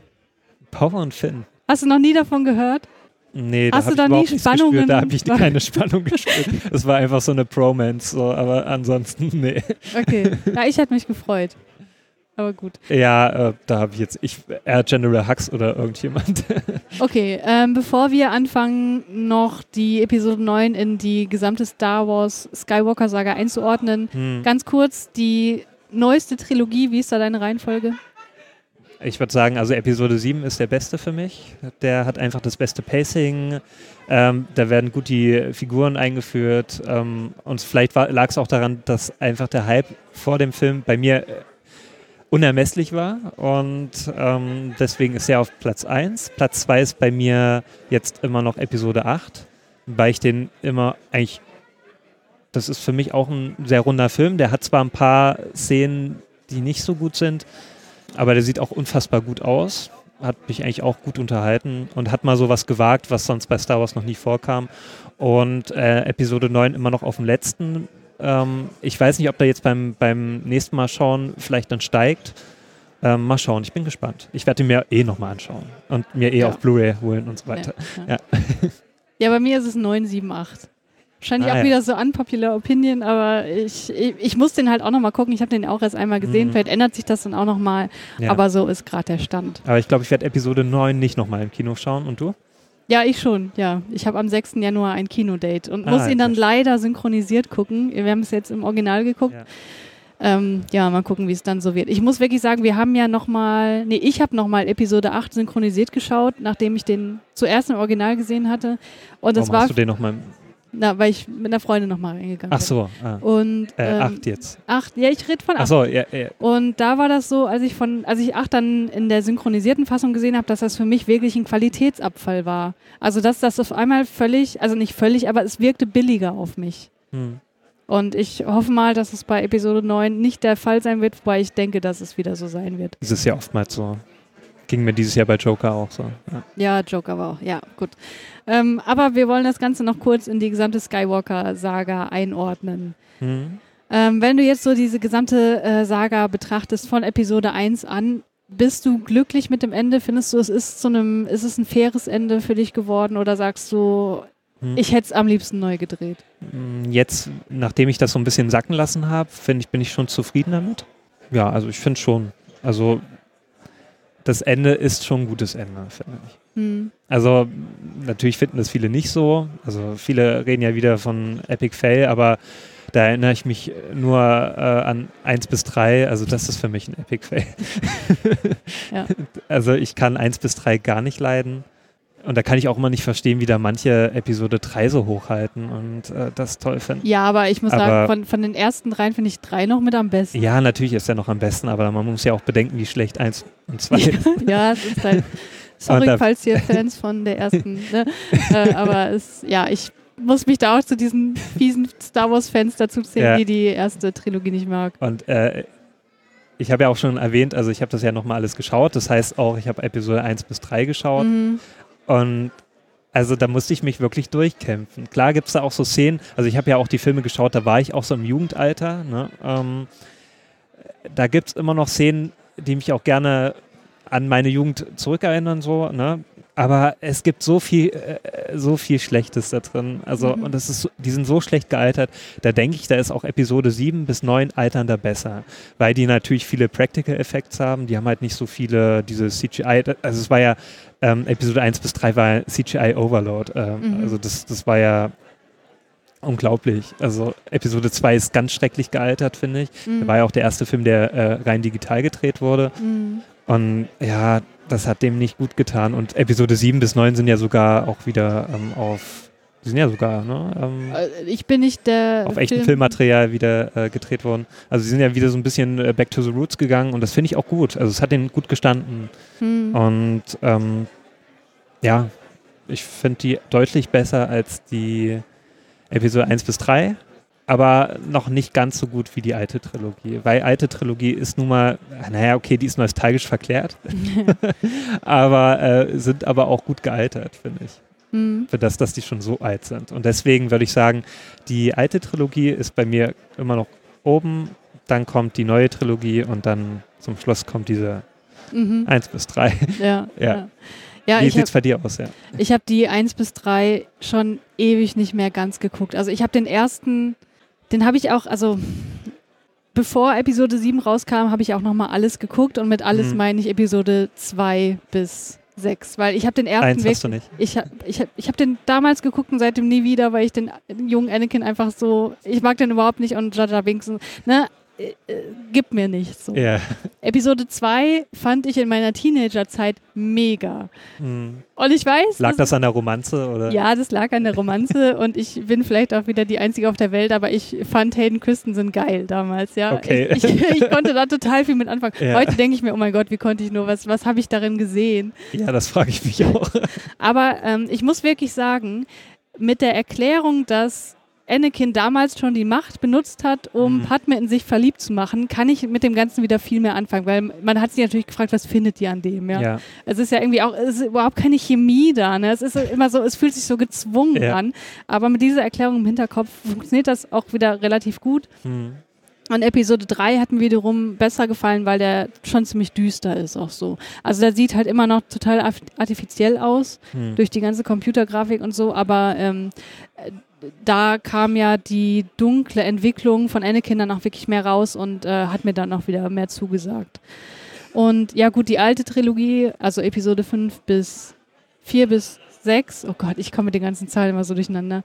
Poe und Finn? Hast du noch nie davon gehört? Nee, da habe ich nie Spannungen? Da habe ich keine Spannung gespürt. Es war einfach so eine Promance, so, aber ansonsten, nee. Okay, ja, ich hätte mich gefreut. Aber gut. Ja, äh, da habe ich jetzt, ich, eher General Hux oder irgendjemand. okay, ähm, bevor wir anfangen, noch die Episode 9 in die gesamte Star Wars Skywalker-Saga einzuordnen, hm. ganz kurz die neueste Trilogie, wie ist da deine Reihenfolge? Ich würde sagen, also Episode 7 ist der beste für mich. Der hat einfach das beste Pacing. Ähm, da werden gut die Figuren eingeführt. Ähm, und vielleicht lag es auch daran, dass einfach der Hype vor dem Film bei mir äh, unermesslich war. Und ähm, deswegen ist er auf Platz 1. Platz 2 ist bei mir jetzt immer noch Episode 8, weil ich den immer eigentlich das ist für mich auch ein sehr runder Film. Der hat zwar ein paar Szenen, die nicht so gut sind, aber der sieht auch unfassbar gut aus. Hat mich eigentlich auch gut unterhalten und hat mal so was gewagt, was sonst bei Star Wars noch nie vorkam. Und äh, Episode 9 immer noch auf dem letzten. Ähm, ich weiß nicht, ob der jetzt beim, beim nächsten Mal schauen vielleicht dann steigt. Ähm, mal schauen, ich bin gespannt. Ich werde ihn mir eh nochmal anschauen und mir eh ja. auf Blu-ray holen und so weiter. Ja, ja. ja, bei mir ist es 978. Wahrscheinlich ah, auch ja. wieder so unpopular Opinion, aber ich, ich, ich, muss den halt auch nochmal gucken. Ich habe den auch erst einmal gesehen. Mhm. Vielleicht ändert sich das dann auch nochmal. Ja. Aber so ist gerade der Stand. Aber ich glaube, ich werde Episode 9 nicht nochmal im Kino schauen. Und du? Ja, ich schon, ja. Ich habe am 6. Januar ein Kinodate und ah, muss ihn dann leider synchronisiert gucken. Wir haben es jetzt im Original geguckt. Ja. Ähm, ja, mal gucken, wie es dann so wird. Ich muss wirklich sagen, wir haben ja nochmal, nee, ich habe nochmal Episode 8 synchronisiert geschaut, nachdem ich den zuerst im Original gesehen hatte. Und das Warum war. Hast du den nochmal na, weil ich mit einer Freundin nochmal reingegangen bin. Ach so. Ah. Und, äh, ähm, acht jetzt. Acht, ja, ich rede von acht. Ach so, ja, ja. Und da war das so, als ich von, als ich acht dann in der synchronisierten Fassung gesehen habe, dass das für mich wirklich ein Qualitätsabfall war. Also dass das auf einmal völlig, also nicht völlig, aber es wirkte billiger auf mich. Hm. Und ich hoffe mal, dass es bei Episode 9 nicht der Fall sein wird, wobei ich denke, dass es wieder so sein wird. Das ist ja oftmals so. Ging mir dieses Jahr bei Joker auch so. Ja, ja Joker war auch, ja, gut. Ähm, aber wir wollen das Ganze noch kurz in die gesamte Skywalker-Saga einordnen. Mhm. Ähm, wenn du jetzt so diese gesamte äh, Saga betrachtest von Episode 1 an, bist du glücklich mit dem Ende? Findest du, es ist zu einem, ist es ein faires Ende für dich geworden oder sagst du, mhm. ich hätte es am liebsten neu gedreht? Hm, jetzt, nachdem ich das so ein bisschen sacken lassen habe, finde ich, bin ich schon zufrieden damit. Ja, also ich finde schon. Also das Ende ist schon ein gutes Ende, finde ich. Mhm. Also natürlich finden das viele nicht so. Also viele reden ja wieder von Epic Fail, aber da erinnere ich mich nur äh, an 1 bis 3. Also das ist für mich ein Epic Fail. ja. Also ich kann 1 bis 3 gar nicht leiden. Und da kann ich auch immer nicht verstehen, wie da manche Episode 3 so hochhalten und äh, das toll finden. Ja, aber ich muss aber sagen, von, von den ersten dreien finde ich 3 noch mit am besten. Ja, natürlich ist er noch am besten, aber man muss ja auch bedenken, wie schlecht 1 und 2 ja, ja, es ist halt. Sorry, falls ihr Fans von der ersten, ne? äh, aber es, ja, ich muss mich da auch zu diesen fiesen Star Wars-Fans dazu zählen, ja. die die erste Trilogie nicht mag. Und äh, ich habe ja auch schon erwähnt, also ich habe das ja nochmal alles geschaut. Das heißt auch, ich habe Episode 1 bis 3 geschaut. Mhm. Und also da musste ich mich wirklich durchkämpfen. Klar gibt es da auch so Szenen, also ich habe ja auch die Filme geschaut, da war ich auch so im Jugendalter. Ne? Ähm, da gibt es immer noch Szenen, die mich auch gerne an meine Jugend zurückerinnern, so, ne? Aber es gibt so viel, äh, so viel Schlechtes da drin. Also, Mhm. und das ist, die sind so schlecht gealtert. Da denke ich, da ist auch Episode 7 bis 9 altern da besser. Weil die natürlich viele Practical Effects haben. Die haben halt nicht so viele, diese CGI, also es war ja, ähm, Episode 1 bis 3 war CGI Overload. Ähm, Mhm. Also das, das war ja unglaublich. Also Episode 2 ist ganz schrecklich gealtert, finde ich. Mhm. War ja auch der erste Film, der äh, rein digital gedreht wurde. Mhm. Und ja, das hat dem nicht gut getan. Und Episode 7 bis 9 sind ja sogar auch wieder ähm, auf, die sind ja sogar ne, ähm, Äh, Ich bin nicht der. auf echtem Film- Filmmaterial wieder äh, gedreht worden. Also sie sind ja wieder so ein bisschen äh, back to the roots gegangen und das finde ich auch gut. Also es hat denen gut gestanden. Hm. Und ähm, ja, ich finde die deutlich besser als die Episode 1 bis 3, aber noch nicht ganz so gut wie die alte Trilogie. Weil alte Trilogie ist nun mal, naja, okay, die ist nostalgisch verklärt, aber äh, sind aber auch gut gealtert, finde ich. Hm. Für das, dass die schon so alt sind. Und deswegen würde ich sagen, die alte Trilogie ist bei mir immer noch oben, dann kommt die neue Trilogie und dann zum Schluss kommt diese Mhm. 1 bis 3. Ja. Ja. ja. Ja, Wie sieht habe es bei dir aus? Ja. ich hab die 1 bis 3 schon ewig nicht mehr ganz geguckt. Also ich habe den ersten, den habe ich auch, also bevor Episode 7 rauskam, habe ich auch nochmal alles geguckt und mit alles Mhm. meine ich Episode 2 bis 6, weil ich habe den ersten Eins Weg, hast du nicht. ich habe ich hab, ich hab den damals geguckt und seitdem nie wieder, weil ich den jungen Anakin einfach so, ich mag den überhaupt nicht und Jar Binks, ne, äh, äh, gibt mir nichts. So. Ja. Episode 2 fand ich in meiner Teenagerzeit mega. Hm. Und ich weiß, Lag das an der Romanze? Oder? ja, das lag an der Romanze und ich bin vielleicht auch wieder die Einzige auf der Welt, aber ich fand Hayden Christensen geil damals, ja. Okay. Ich, ich, ich konnte da total viel mit anfangen. Ja. Heute denke ich mir, oh mein Gott, wie konnte ich nur, was, was habe ich darin gesehen? Ja, das frage ich mich auch. Aber ähm, ich muss wirklich sagen, mit der Erklärung, dass Anakin damals schon die Macht benutzt hat, um Mhm. Padme in sich verliebt zu machen, kann ich mit dem Ganzen wieder viel mehr anfangen, weil man hat sich natürlich gefragt, was findet ihr an dem, ja? Ja. Es ist ja irgendwie auch, es ist überhaupt keine Chemie da, ne? Es ist immer so, es fühlt sich so gezwungen Ja. an, aber mit dieser Erklärung im Hinterkopf funktioniert das auch wieder relativ gut. Hm. Und Episode 3 hat mir wiederum besser gefallen, weil der schon ziemlich düster ist auch so. Also der sieht halt immer noch total artifiziell aus Hm. durch die ganze Computergrafik und so, aber ähm, äh, da kam ja die dunkle Entwicklung von Anakin dann auch wirklich mehr raus und äh, hat mir dann auch wieder mehr zugesagt. Und ja gut, die alte Trilogie, also Episode 5 bis 4 bis 6, oh Gott, ich komme mit den ganzen Zahlen immer so durcheinander,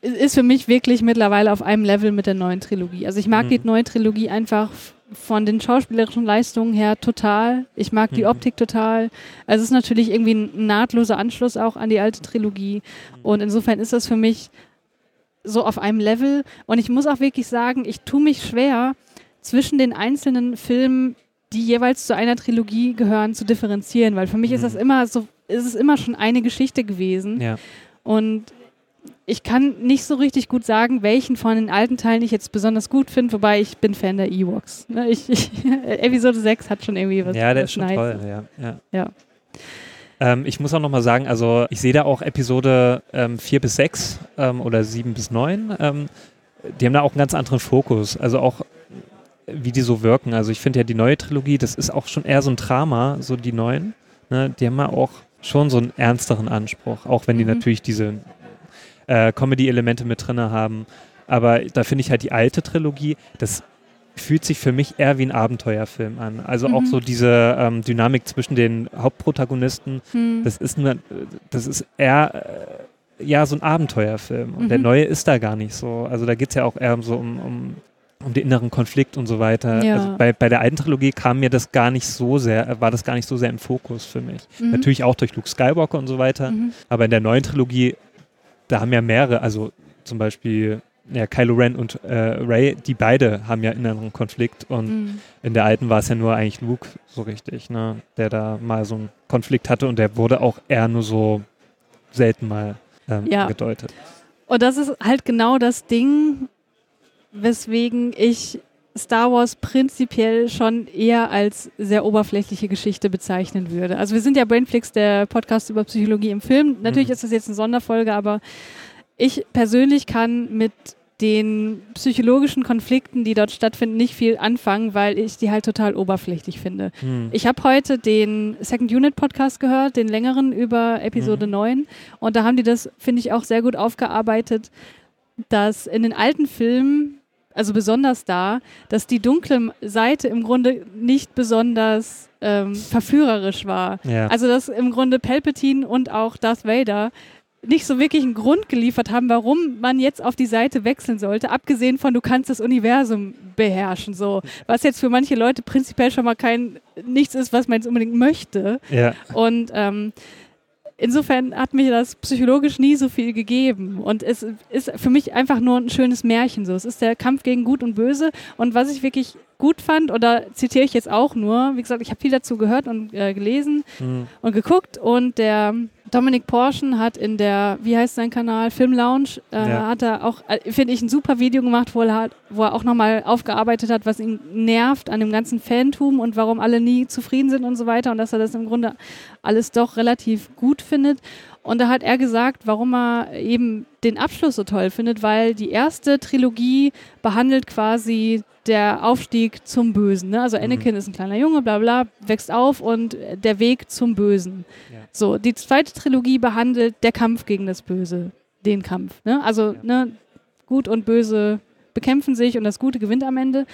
ist für mich wirklich mittlerweile auf einem Level mit der neuen Trilogie. Also ich mag Mhm. die neue Trilogie einfach von den schauspielerischen Leistungen her total. Ich mag die Mhm. Optik total. Also es ist natürlich irgendwie ein nahtloser Anschluss auch an die alte Trilogie. Und insofern ist das für mich so auf einem Level. Und ich muss auch wirklich sagen, ich tue mich schwer, zwischen den einzelnen Filmen, die jeweils zu einer Trilogie gehören, zu differenzieren. Weil für mich ist Mhm. das immer so, ist es immer schon eine Geschichte gewesen. Ja. Und ich kann nicht so richtig gut sagen, welchen von den alten Teilen ich jetzt besonders gut finde, wobei ich bin Fan der Ewoks. Ne, Ich, ich, Episode 6 hat schon irgendwie was. ja, der was ist schon Nice. toll. Ja. Ja. Ja. Ähm, ich muss auch nochmal sagen, also ich sehe da auch Episode ähm, 4 bis 6 ähm, oder 7 bis 9. Ähm, die haben da auch einen ganz anderen Fokus. Also auch wie die so wirken. Also ich finde ja die neue Trilogie, das ist auch schon eher so ein Drama, so die neuen. Ne? Die haben ja auch schon so einen ernsteren Anspruch, auch wenn die Mhm. natürlich diese äh, Comedy-Elemente mit drin haben. Aber da finde ich halt die alte Trilogie, das fühlt sich für mich eher wie ein Abenteuerfilm an. Also auch Mhm. so diese ähm, Dynamik zwischen den Hauptprotagonisten, Hm. das ist nur, das ist eher äh, ja so ein Abenteuerfilm. Und der Mhm. neue ist da gar nicht so. Also da geht es ja auch eher so um, um, um den inneren Konflikt und so weiter. Ja. Also bei, bei der alten Trilogie kam mir das gar nicht so sehr, äh, war das gar nicht so sehr im Fokus für mich. Mhm. Natürlich auch durch Luke Skywalker und so weiter. Mhm. Aber in der neuen Trilogie, da haben ja mehrere, also zum Beispiel ja, Kylo Ren und äh, Ray, die beide haben ja inneren Konflikt und Mhm. in der alten war es ja nur eigentlich Luke so richtig, ne, der da mal so einen Konflikt hatte und der wurde auch eher nur so selten mal ähm, Ja. gedeutet. Und das ist halt genau das Ding, weswegen ich Star Wars prinzipiell schon eher als sehr oberflächliche Geschichte bezeichnen würde. Also wir sind ja Brainflix, der Podcast über Psychologie im Film. Natürlich mhm. ist das jetzt eine Sonderfolge, aber ich persönlich kann mit den psychologischen Konflikten, die dort stattfinden, nicht viel anfangen, weil ich die halt total oberflächlich finde. Hm. Ich habe heute den Second Unit Podcast gehört, den längeren über Episode hm. 9 und da haben die das, finde ich, auch sehr gut aufgearbeitet, dass in den alten Filmen, also besonders da, dass die dunkle Seite im Grunde nicht besonders ähm, verführerisch war. Ja. Also dass im Grunde Palpatine und auch Darth Vader nicht so wirklich einen Grund geliefert haben, warum man jetzt auf die Seite wechseln sollte, abgesehen von du kannst das Universum beherrschen, so was jetzt für manche Leute prinzipiell schon mal kein nichts ist, was man jetzt unbedingt möchte. Ja. Und ähm, insofern hat mir das psychologisch nie so viel gegeben und es ist für mich einfach nur ein schönes Märchen so. Es ist der Kampf gegen Gut und Böse und was ich wirklich gut fand, oder zitiere ich jetzt auch nur, wie gesagt, ich habe viel dazu gehört und äh, gelesen mhm. und geguckt und der Dominik Porschen hat in der, wie heißt sein Kanal, Film Lounge, äh, ja. hat er auch, äh, finde ich, ein super Video gemacht, wo er, hat, wo er auch nochmal aufgearbeitet hat, was ihn nervt an dem ganzen Fantum und warum alle nie zufrieden sind und so weiter und dass er das im Grunde alles doch relativ gut findet. Und da hat er gesagt, warum er eben den Abschluss so toll findet, weil die erste Trilogie behandelt quasi der Aufstieg zum Bösen. Ne? Also mhm. Anakin mhm. ist ein kleiner Junge, bla bla, wächst auf und der Weg zum Bösen. Ja. So, die zweite Trilogie behandelt der Kampf gegen das Böse, den Kampf. Ne? Also ja. ne, Gut und Böse bekämpfen sich und das Gute gewinnt am Ende.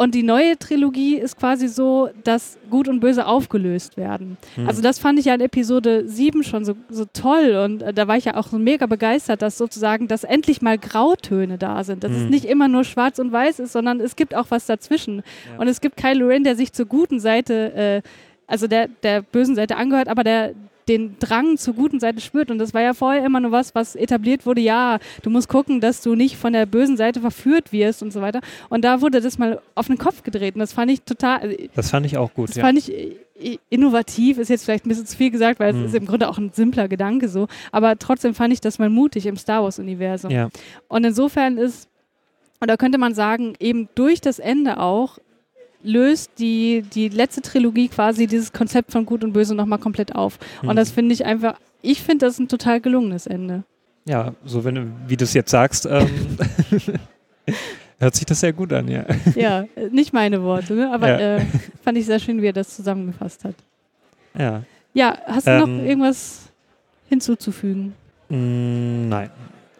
Und die neue Trilogie ist quasi so, dass Gut und Böse aufgelöst werden. Hm. Also das fand ich ja in Episode 7 schon so, so toll und äh, da war ich ja auch so mega begeistert, dass sozusagen, dass endlich mal Grautöne da sind. Dass hm. es nicht immer nur schwarz und weiß ist, sondern es gibt auch was dazwischen. Ja. Und es gibt Kylo Ren, der sich zur guten Seite, äh, also der, der bösen Seite angehört, aber der, den Drang zur guten Seite spürt. Und das war ja vorher immer nur was, was etabliert wurde, ja, du musst gucken, dass du nicht von der bösen Seite verführt wirst und so weiter. Und da wurde das mal auf den Kopf gedreht. Und das fand ich total. Also das fand ich auch gut. Das ja. fand ich äh, innovativ, ist jetzt vielleicht ein bisschen zu viel gesagt, weil mhm. es ist im Grunde auch ein simpler Gedanke so. Aber trotzdem fand ich das mal mutig im Star Wars-Universum. Ja. Und insofern ist, und da könnte man sagen, eben durch das Ende auch löst die, die letzte Trilogie quasi dieses Konzept von Gut und Böse nochmal komplett auf. Mhm. Und das finde ich einfach, ich finde das ein total gelungenes Ende. Ja, so wenn wie du es jetzt sagst, ähm, hört sich das sehr gut an, ja. Ja, nicht meine Worte, ne? aber ja. äh, fand ich sehr schön, wie er das zusammengefasst hat. Ja. Ja, hast du ähm, noch irgendwas hinzuzufügen? Mm, nein.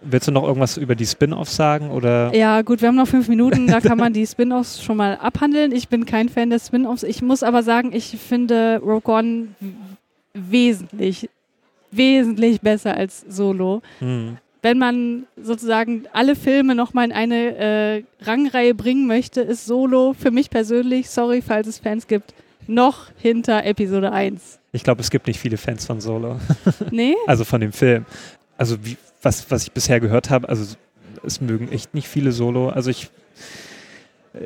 Willst du noch irgendwas über die Spin-offs sagen? Oder? Ja, gut, wir haben noch fünf Minuten, da kann man die Spin-offs schon mal abhandeln. Ich bin kein Fan der Spin-offs. Ich muss aber sagen, ich finde Rogue One wesentlich, wesentlich besser als Solo. Hm. Wenn man sozusagen alle Filme nochmal in eine äh, Rangreihe bringen möchte, ist Solo für mich persönlich, sorry, falls es Fans gibt, noch hinter Episode 1. Ich glaube, es gibt nicht viele Fans von Solo. Nee? also von dem Film. Also wie, was, was ich bisher gehört habe, also es mögen echt nicht viele Solo. Also ich,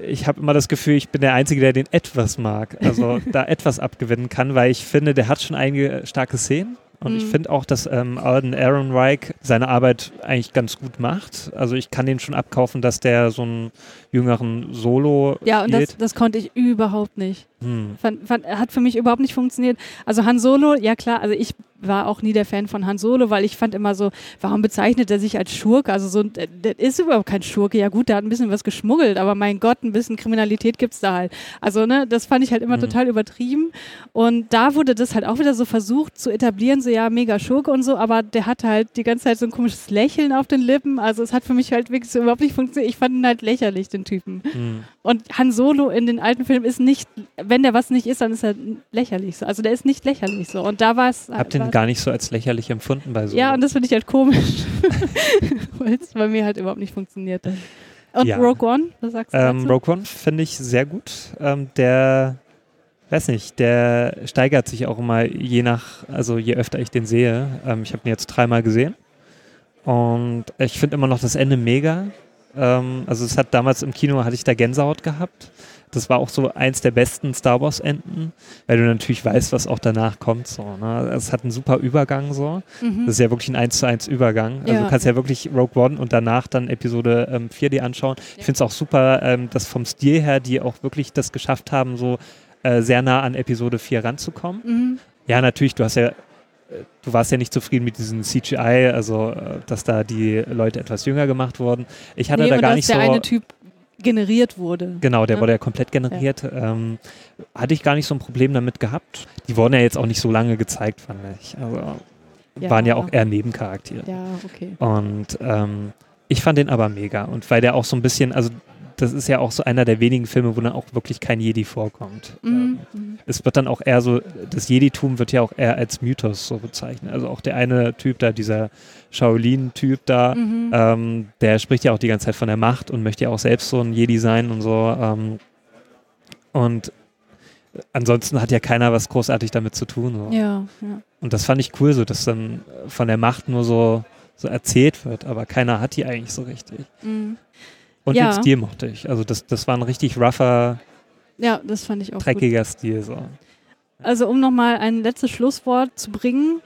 ich habe immer das Gefühl, ich bin der Einzige, der den etwas mag. Also da etwas abgewinnen kann, weil ich finde, der hat schon einige starke Szenen. Und mhm. ich finde auch, dass ähm, Alden Ehrenreich seine Arbeit eigentlich ganz gut macht. Also ich kann den schon abkaufen, dass der so einen jüngeren Solo. Ja, und das, das, konnte ich überhaupt nicht. Hm. Fand, fand, hat für mich überhaupt nicht funktioniert. Also Han Solo, ja klar, also ich war auch nie der Fan von Han Solo, weil ich fand immer so, warum bezeichnet er sich als Schurke? Also so, der, der ist überhaupt kein Schurke. Ja gut, der hat ein bisschen was geschmuggelt, aber mein Gott, ein bisschen Kriminalität gibt es da halt. Also ne, das fand ich halt immer mhm. total übertrieben. Und da wurde das halt auch wieder so versucht zu etablieren, so ja, mega Schurke und so, aber der hatte halt die ganze Zeit so ein komisches Lächeln auf den Lippen. Also es hat für mich halt wirklich so überhaupt nicht funktioniert. Ich fand ihn halt lächerlich, den Typen. Mhm. Und Han Solo in den alten Filmen ist nicht, wenn der was nicht ist, dann ist er lächerlich so. Also der ist nicht lächerlich so. Und da war es. Habt den gar nicht so als lächerlich empfunden bei so. Ja, und das finde ich halt komisch. Weil es bei mir halt überhaupt nicht funktioniert. Und ja. Rogue One, was sagst du ähm, dazu? Rogue One finde ich sehr gut. Ähm, der, weiß nicht, der steigert sich auch immer je nach, also je öfter ich den sehe. Ähm, ich habe ihn jetzt dreimal gesehen. Und ich finde immer noch das Ende mega. Ähm, also es hat damals im Kino, hatte ich da Gänsehaut gehabt. Das war auch so eins der besten Star Wars Enden, weil du natürlich weißt, was auch danach kommt. So, ne? Es hat einen super Übergang so. Mhm. Das ist ja wirklich ein 1 zu 1 Übergang. Also Ja. du kannst ja wirklich Rogue One und danach dann Episode ähm, 4 dir anschauen. Ich finde es auch super, ähm, dass vom Stil her die auch wirklich das geschafft haben, so äh, sehr nah an Episode 4 ranzukommen. Mhm. Ja, natürlich, du hast ja, äh, du warst ja nicht zufrieden mit diesem CGI, also äh, dass da die Leute etwas jünger gemacht wurden. Ich hatte nee, da gar nicht der so. eine Typ generiert wurde. Genau, der Ja. wurde ja komplett generiert. Ähm, hatte ich gar nicht so ein Problem damit gehabt. Die wurden ja jetzt auch nicht so lange gezeigt, fand ich. Also Ja. waren ja auch eher Nebencharaktere. Ja, okay. Und ähm, ich fand den aber mega. Und weil der auch so ein bisschen, also das ist ja auch so einer der wenigen Filme, wo dann auch wirklich kein Jedi vorkommt. Mhm. Ähm, Mhm. es wird dann auch eher so, das Jedi-Tum wird ja auch eher als Mythos so bezeichnet. Also auch der eine Typ da, dieser Shaolin-Typ da, Mhm. ähm, der spricht ja auch die ganze Zeit von der Macht und möchte ja auch selbst so ein Jedi sein und so. Ähm, und ansonsten hat ja keiner was großartig damit zu tun. So. Ja, ja. Und das fand ich cool, so dass dann von der Macht nur so, so erzählt wird, aber keiner hat die eigentlich so richtig. Mhm. Und Ja. den Stil mochte ich. Also das, das war ein richtig rougher, ja, das fand ich auch gut. dreckiger Stil. So. Also um nochmal ein letztes Schlusswort zu bringen.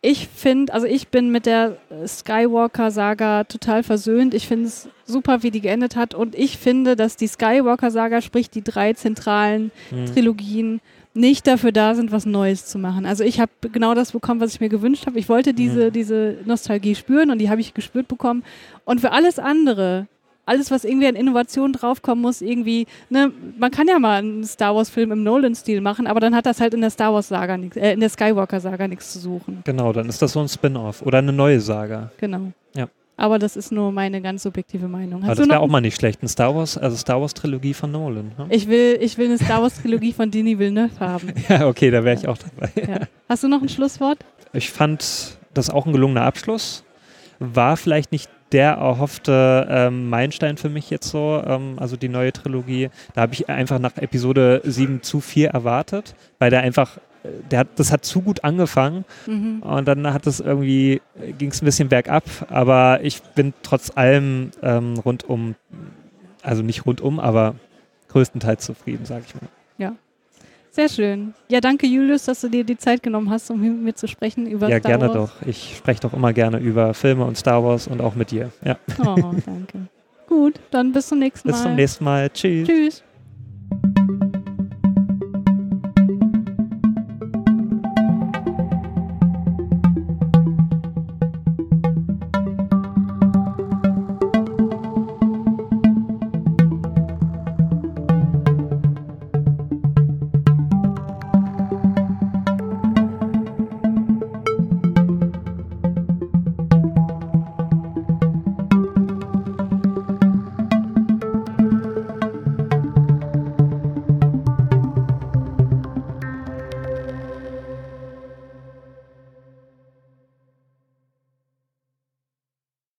Ich finde, also ich bin mit der Skywalker-Saga total versöhnt. Ich finde es super, wie die geendet hat. Und ich finde, dass die Skywalker-Saga, sprich die drei zentralen Hm. Trilogien, nicht dafür da sind, was Neues zu machen. Also ich habe genau das bekommen, was ich mir gewünscht habe. Ich wollte diese, Mhm. diese Nostalgie spüren und die habe ich gespürt bekommen. Und für alles andere, alles, was irgendwie an Innovation draufkommen muss, irgendwie, ne, man kann ja mal einen Star Wars-Film im Nolan-Stil machen, aber dann hat das halt in der Star Wars-Saga nichts, äh, in der Skywalker-Saga nichts zu suchen. Genau, dann ist das so ein Spin-off oder eine neue Saga. Genau. Ja. Aber das ist nur meine ganz subjektive Meinung. Aber Hast das du wäre auch mal nicht schlecht. Ein Star Wars, also Star Wars Trilogie von Nolan. Ne? ich will, ich will eine Star Wars-Trilogie von Denis Villeneuve haben. Ja, okay, da wäre ich auch dabei. Ja. Hast du noch ein Schlusswort? Ich fand das auch ein gelungener Abschluss. War vielleicht nicht der erhoffte ähm, Meilenstein für mich jetzt so, ähm, also die neue Trilogie. Da habe ich einfach nach Episode 7 zu viel erwartet, weil der einfach, äh, der hat, das hat zu gut angefangen Mhm. und dann hat es irgendwie, ging es ein bisschen bergab, aber ich bin trotz allem ähm, rundum, also nicht rundum, aber größtenteils zufrieden, sage ich mal. Sehr schön. Ja, danke Julius, dass du dir die Zeit genommen hast, um mit mir zu sprechen über ja, Star gerne Wars. doch. Ich spreche doch immer gerne über Filme und Star Wars und auch mit dir. Ja. Oh, danke. Gut, dann bis zum nächsten Mal. Bis zum nächsten Mal. Tschüss. Tschüss.